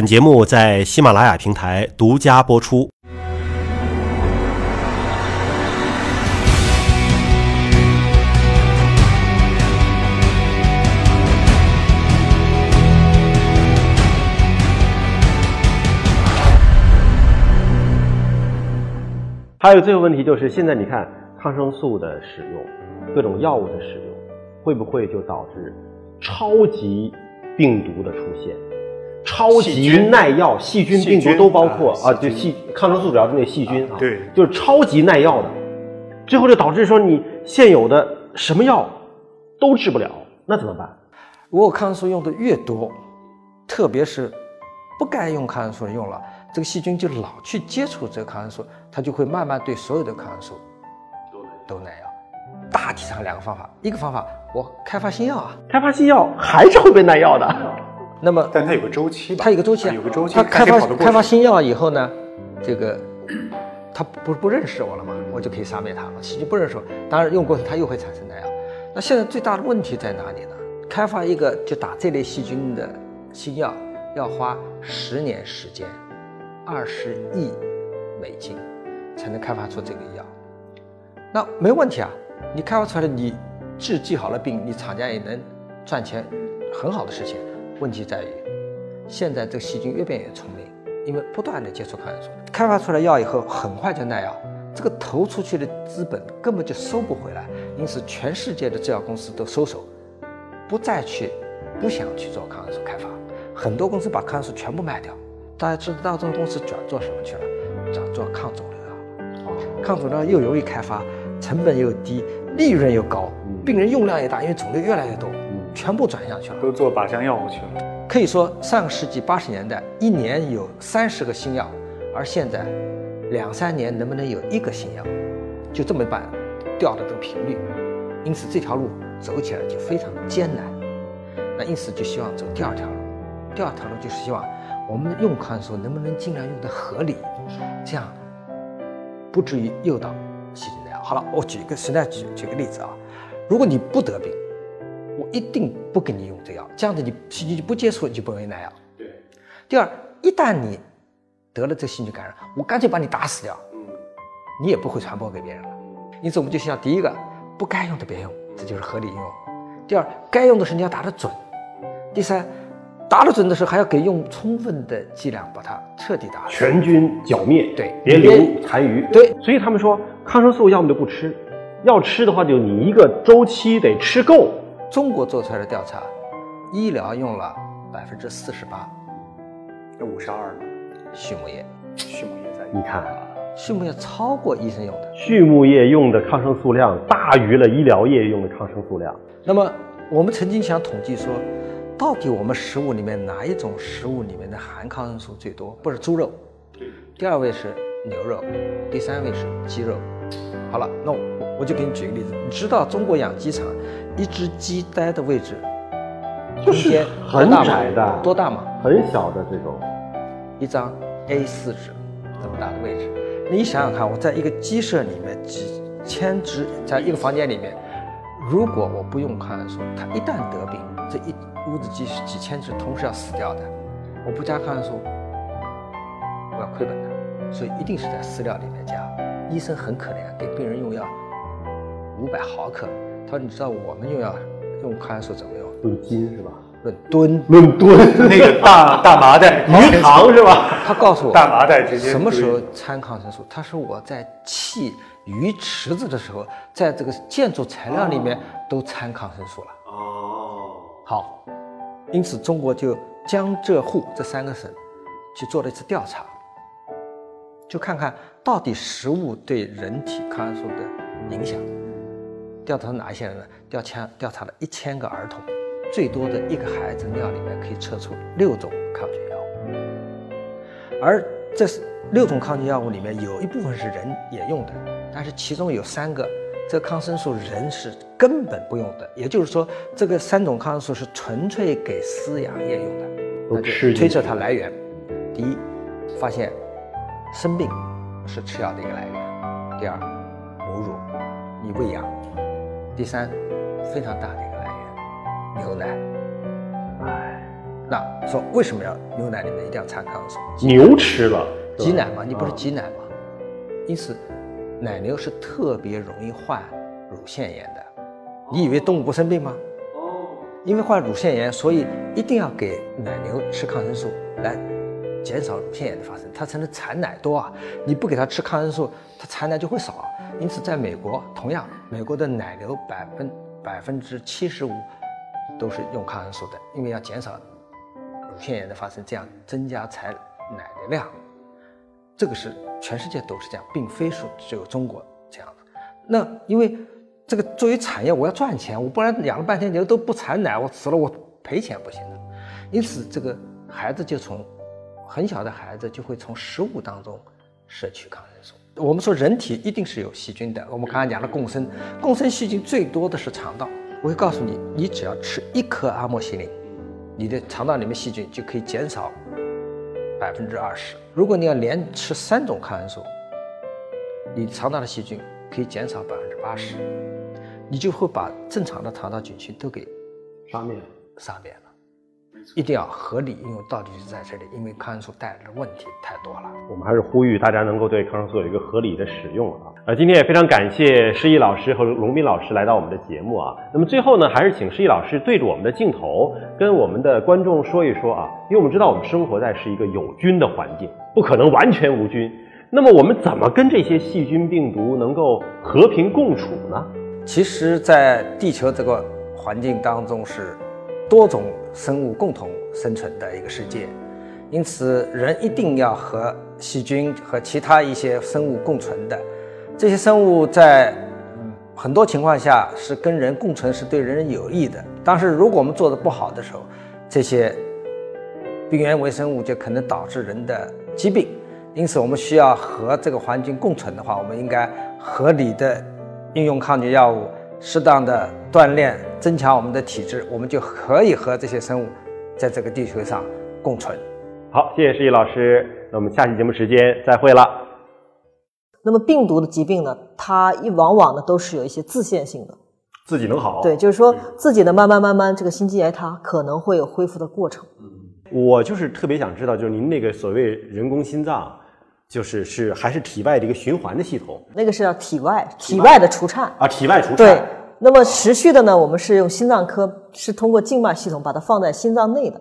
本节目在喜马拉雅平台独家播出。还有最后问题就是，现在你看抗生素的使用，各种药物的使用，会不会就导致超级病毒的出现？超级耐药，细菌、病毒都包括啊，就细抗生素主要是那细菌啊，对，就是超级耐药的，最后就导致说你现有的什么药都治不了，那怎么办？如果抗生素用的越多，特别是不该用抗生素的用了。这个细菌就老去接触这个抗生素，它就会慢慢对所有的抗生素都耐药。大体上两个方法，一个方法我开发新药啊，开发新药还是会被耐药的。那么，但它有个周期吧？它有个周期，有个周期。它开发开发新药以后呢，这个它不不认识我了嘛，我就可以杀灭它了。细菌不认识我，当然用过它又会产生耐药。那现在最大的问题在哪里呢？开发一个就打这类细菌的新药要花十年时间。二十亿美金才能开发出这个药，那没问题啊！你开发出来，你治治好了病，你厂家也能赚钱，很好的事情。问题在于，现在这个细菌越变越聪明，因为不断的接触抗生素，开发出来药以后很快就耐药，这个投出去的资本根本就收不回来，因此全世界的制药公司都收手，不再去，不想去做抗生素开发，很多公司把抗生素全部卖掉。大家知道大众公司转做什么去了？转做抗肿瘤药。抗肿瘤药又容易开发，成本又低，利润又高，病人用量也大，因为肿瘤越来越多，全部转向去了。都做靶向药物去了。可以说，上个世纪八十年代一年有三十个新药，而现在两三年能不能有一个新药？就这么办，掉的这个频率。因此这条路走起来就非常艰难。那因此就希望走第二条路。第二条路就是希望。我们用抗生素能不能尽量用的合理，这样不至于诱导细菌耐药。好了，我举一个实在举举个例子啊，如果你不得病，我一定不给你用这药，这样子你细菌就不接触，你就不容易耐药。对。第二，一旦你得了这细菌感染，我干脆把你打死掉，嗯，你也不会传播给别人了。因此，我们就想要第一个，不该用的别用，这就是合理应用。第二，该用的时候你要打得准。第三。打得准的时候，还要给用充分的剂量，把它彻底打全军剿灭，对，别留残余。对，所以他们说抗生素要么就不吃，要吃的话就你一个周期得吃够。中国做出来的调查，医疗用了百分之四十八，那五十二呢？畜牧业，畜牧业在你看，畜牧业超过医生用的，畜牧业用的抗生素量大于了医疗业用的抗生素量。那么我们曾经想统计说。到底我们食物里面哪一种食物里面的含抗生素最多？不是猪肉，第二位是牛肉，第三位是鸡肉。好了，那我我就给你举个例子，你知道中国养鸡场一只鸡待的位置，就是很窄的，多大嘛？很小的这种，一张 A 四纸这么大的位置。你想想看，我在一个鸡舍里面几千只，在一个房间里面，如果我不用抗生素，它一旦得病，这一。屋子几几千只同时要死掉的，我不加抗生素，我要亏本的，所以一定是在饲料里面加。医生很可怜，给病人用药五百毫克，他说你知道我们又要用抗生素怎么用？论斤是吧？论吨，论吨，那个大 大麻袋鱼塘是吧？他告诉我大麻袋直接什么时候掺抗生素？他说我在砌鱼池子的时候，在这个建筑材料里面都掺抗生素了。哦，好。因此，中国就江浙沪这三个省去做了一次调查，就看看到底食物对人体抗生素的影响。调查哪一些人呢？调查调查了一千个儿童，最多的一个孩子尿里面可以测出六种抗菌药物，而这是六种抗菌药物里面有一部分是人也用的，但是其中有三个。这抗生素人是根本不用的，也就是说，这个三种抗生素是纯粹给饲养业用的。那就推测它来源：第一，发现生病是吃药的一个来源；第二，母乳，你喂养；第三，非常大的一个来源，牛奶。哎，那说为什么要牛奶里面一定要掺抗生素？牛吃了，挤奶嘛，你不是啊挤奶吗？因此，奶牛是特别容易患乳腺炎的。你以为动物不生病吗？哦，因为患乳腺炎，所以一定要给奶牛吃抗生素来减少乳腺炎的发生，它才能产奶多啊。你不给它吃抗生素，它产奶就会少。因此，在美国，同样，美国的奶牛百分百分之七十五都是用抗生素的，因为要减少乳腺炎的发生，这样增加产奶的量。这个是全世界都是这样，并非说只有中国这样子。那因为这个作为产业，我要赚钱，我不然养了半天牛都不产奶，我死了我赔钱不行的。因此，这个孩子就从很小的孩子就会从食物当中摄取抗生素。我们说人体一定是有细菌的，我们刚才讲了共生，共生细菌最多的是肠道。我会告诉你，你只要吃一颗阿莫西林，你的肠道里面细菌就可以减少百分之二十。如果你要连吃三种抗生素，你肠道的细菌可以减少百分之八十，你就会把正常的肠道菌群都给杀灭了。杀灭了。一定要合理应用，到底是在这里，因为抗生素带来的问题太多了。我们还是呼吁大家能够对抗生素有一个合理的使用啊。呃，今天也非常感谢施毅老师和龙斌老师来到我们的节目啊。那么最后呢，还是请施毅老师对着我们的镜头，跟我们的观众说一说啊，因为我们知道我们生活在是一个有菌的环境，不可能完全无菌。那么我们怎么跟这些细菌病毒能够和平共处呢？其实，在地球这个环境当中是多种生物共同生存的一个世界，因此人一定要和细菌和其他一些生物共存的。这些生物在很多情况下是跟人共存，是对人有益的。但是如果我们做的不好的时候，这些病原微生物就可能导致人的疾病。因此，我们需要和这个环境共存的话，我们应该合理的应用抗菌药物，适当的锻炼，增强我们的体质，我们就可以和这些生物在这个地球上共存。好，谢谢施毅老师。那我们下期节目时间再会了。那么病毒的疾病呢，它一往往呢都是有一些自限性的，自己能好。对，就是说自己的慢慢慢慢这个心肌癌它可能会有恢复的过程。嗯我就是特别想知道，就是您那个所谓人工心脏，就是是还是体外的一个循环的系统那个是叫体外体外的除颤，啊，体外除颤对。那么持续的呢，我们是用心脏科是通过静脉系统把它放在心脏内的。